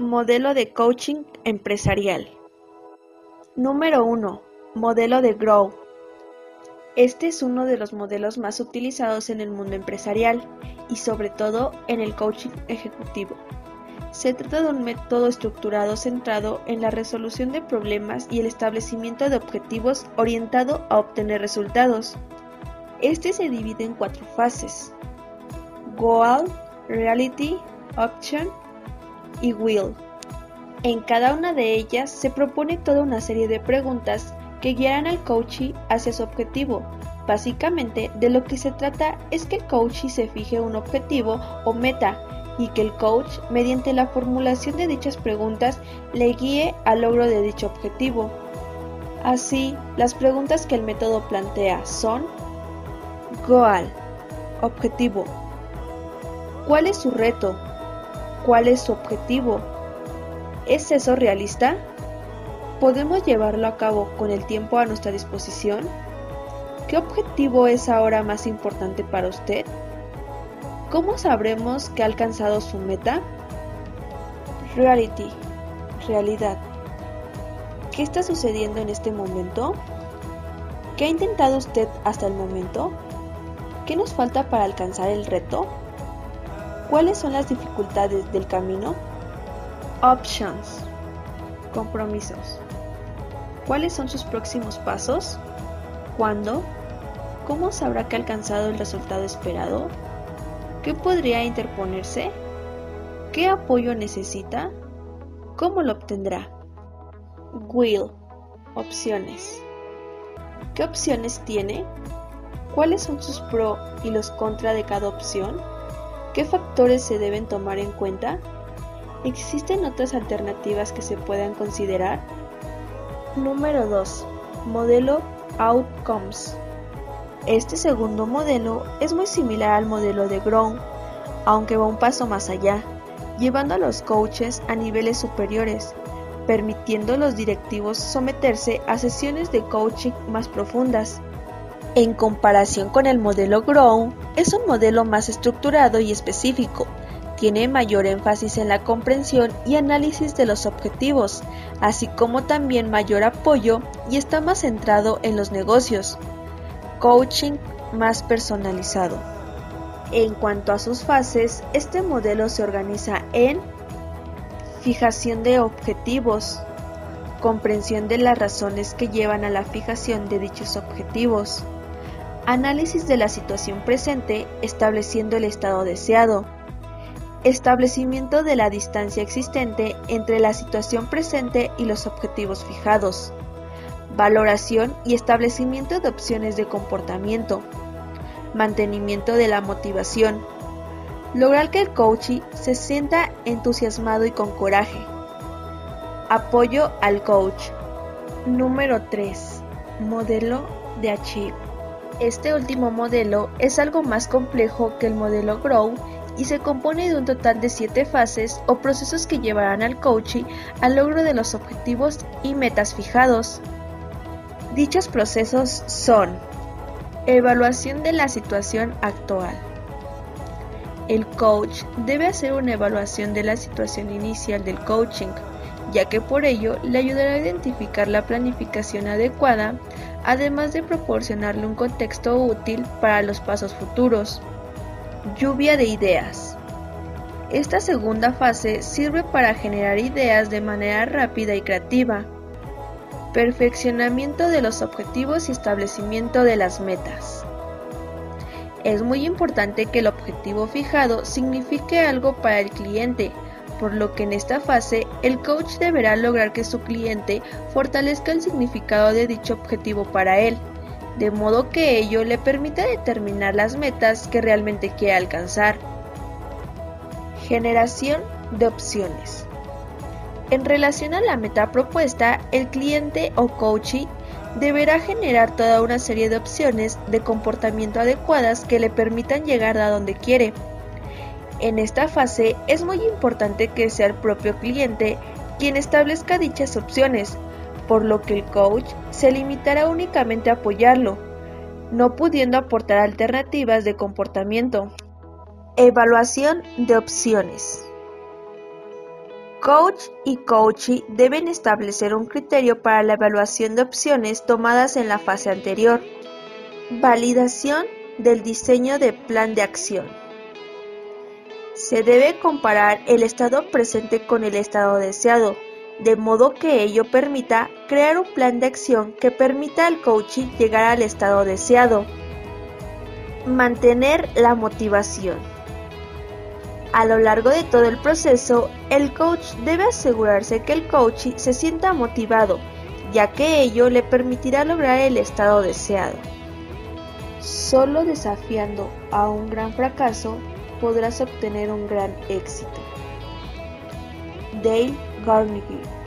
Modelo de coaching empresarial. Número 1. Modelo de Grow. Este es uno de los modelos más utilizados en el mundo empresarial y sobre todo en el coaching ejecutivo. Se trata de un método estructurado centrado en la resolución de problemas y el establecimiento de objetivos orientado a obtener resultados. Este se divide en cuatro fases. Goal, Reality, Option y Will. En cada una de ellas se propone toda una serie de preguntas que guiarán al coachee hacia su objetivo. Básicamente, de lo que se trata es que el coachee se fije un objetivo o meta y que el coach, mediante la formulación de dichas preguntas, le guíe al logro de dicho objetivo. Así, las preguntas que el método plantea son Goal, objetivo. ¿Cuál es su reto? ¿Cuál es su objetivo? ¿Es eso realista? ¿Podemos llevarlo a cabo con el tiempo a nuestra disposición? ¿Qué objetivo es ahora más importante para usted? ¿Cómo sabremos que ha alcanzado su meta? Reality, realidad. ¿Qué está sucediendo en este momento? ¿Qué ha intentado usted hasta el momento? ¿Qué nos falta para alcanzar el reto? ¿Cuáles son las dificultades del camino? Options. Compromisos. ¿Cuáles son sus próximos pasos? ¿Cuándo? ¿Cómo sabrá que ha alcanzado el resultado esperado? ¿Qué podría interponerse? ¿Qué apoyo necesita? ¿Cómo lo obtendrá? Will. Opciones. ¿Qué opciones tiene? ¿Cuáles son sus pros y los contra de cada opción? ¿Qué factores se deben tomar en cuenta? ¿Existen otras alternativas que se puedan considerar? Número 2. Modelo Outcomes. Este segundo modelo es muy similar al modelo de Grown, aunque va un paso más allá, llevando a los coaches a niveles superiores, permitiendo a los directivos someterse a sesiones de coaching más profundas en comparación con el modelo Grow, es un modelo más estructurado y específico. Tiene mayor énfasis en la comprensión y análisis de los objetivos, así como también mayor apoyo y está más centrado en los negocios. Coaching más personalizado. En cuanto a sus fases, este modelo se organiza en fijación de objetivos, comprensión de las razones que llevan a la fijación de dichos objetivos, Análisis de la situación presente estableciendo el estado deseado. Establecimiento de la distancia existente entre la situación presente y los objetivos fijados. Valoración y establecimiento de opciones de comportamiento. Mantenimiento de la motivación. Lograr que el coach se sienta entusiasmado y con coraje. Apoyo al coach. Número 3. Modelo de Achieve. Este último modelo es algo más complejo que el modelo Grow y se compone de un total de siete fases o procesos que llevarán al coaching al logro de los objetivos y metas fijados. Dichos procesos son Evaluación de la situación actual. El coach debe hacer una evaluación de la situación inicial del coaching, ya que por ello le ayudará a identificar la planificación adecuada además de proporcionarle un contexto útil para los pasos futuros. Lluvia de ideas. Esta segunda fase sirve para generar ideas de manera rápida y creativa. Perfeccionamiento de los objetivos y establecimiento de las metas. Es muy importante que el objetivo fijado signifique algo para el cliente, por lo que en esta fase el coach deberá lograr que su cliente fortalezca el significado de dicho objetivo para él, de modo que ello le permita determinar las metas que realmente quiere alcanzar. Generación de opciones. En relación a la meta propuesta, el cliente o coach deberá generar toda una serie de opciones de comportamiento adecuadas que le permitan llegar a donde quiere en esta fase es muy importante que sea el propio cliente quien establezca dichas opciones, por lo que el coach se limitará únicamente a apoyarlo, no pudiendo aportar alternativas de comportamiento. Evaluación de opciones. Coach y coachee deben establecer un criterio para la evaluación de opciones tomadas en la fase anterior. Validación del diseño de plan de acción. Se debe comparar el estado presente con el estado deseado, de modo que ello permita crear un plan de acción que permita al coachee llegar al estado deseado. Mantener la motivación. A lo largo de todo el proceso, el coach debe asegurarse que el coachee se sienta motivado, ya que ello le permitirá lograr el estado deseado. Solo desafiando a un gran fracaso podrás obtener un gran éxito. Dale Carnegie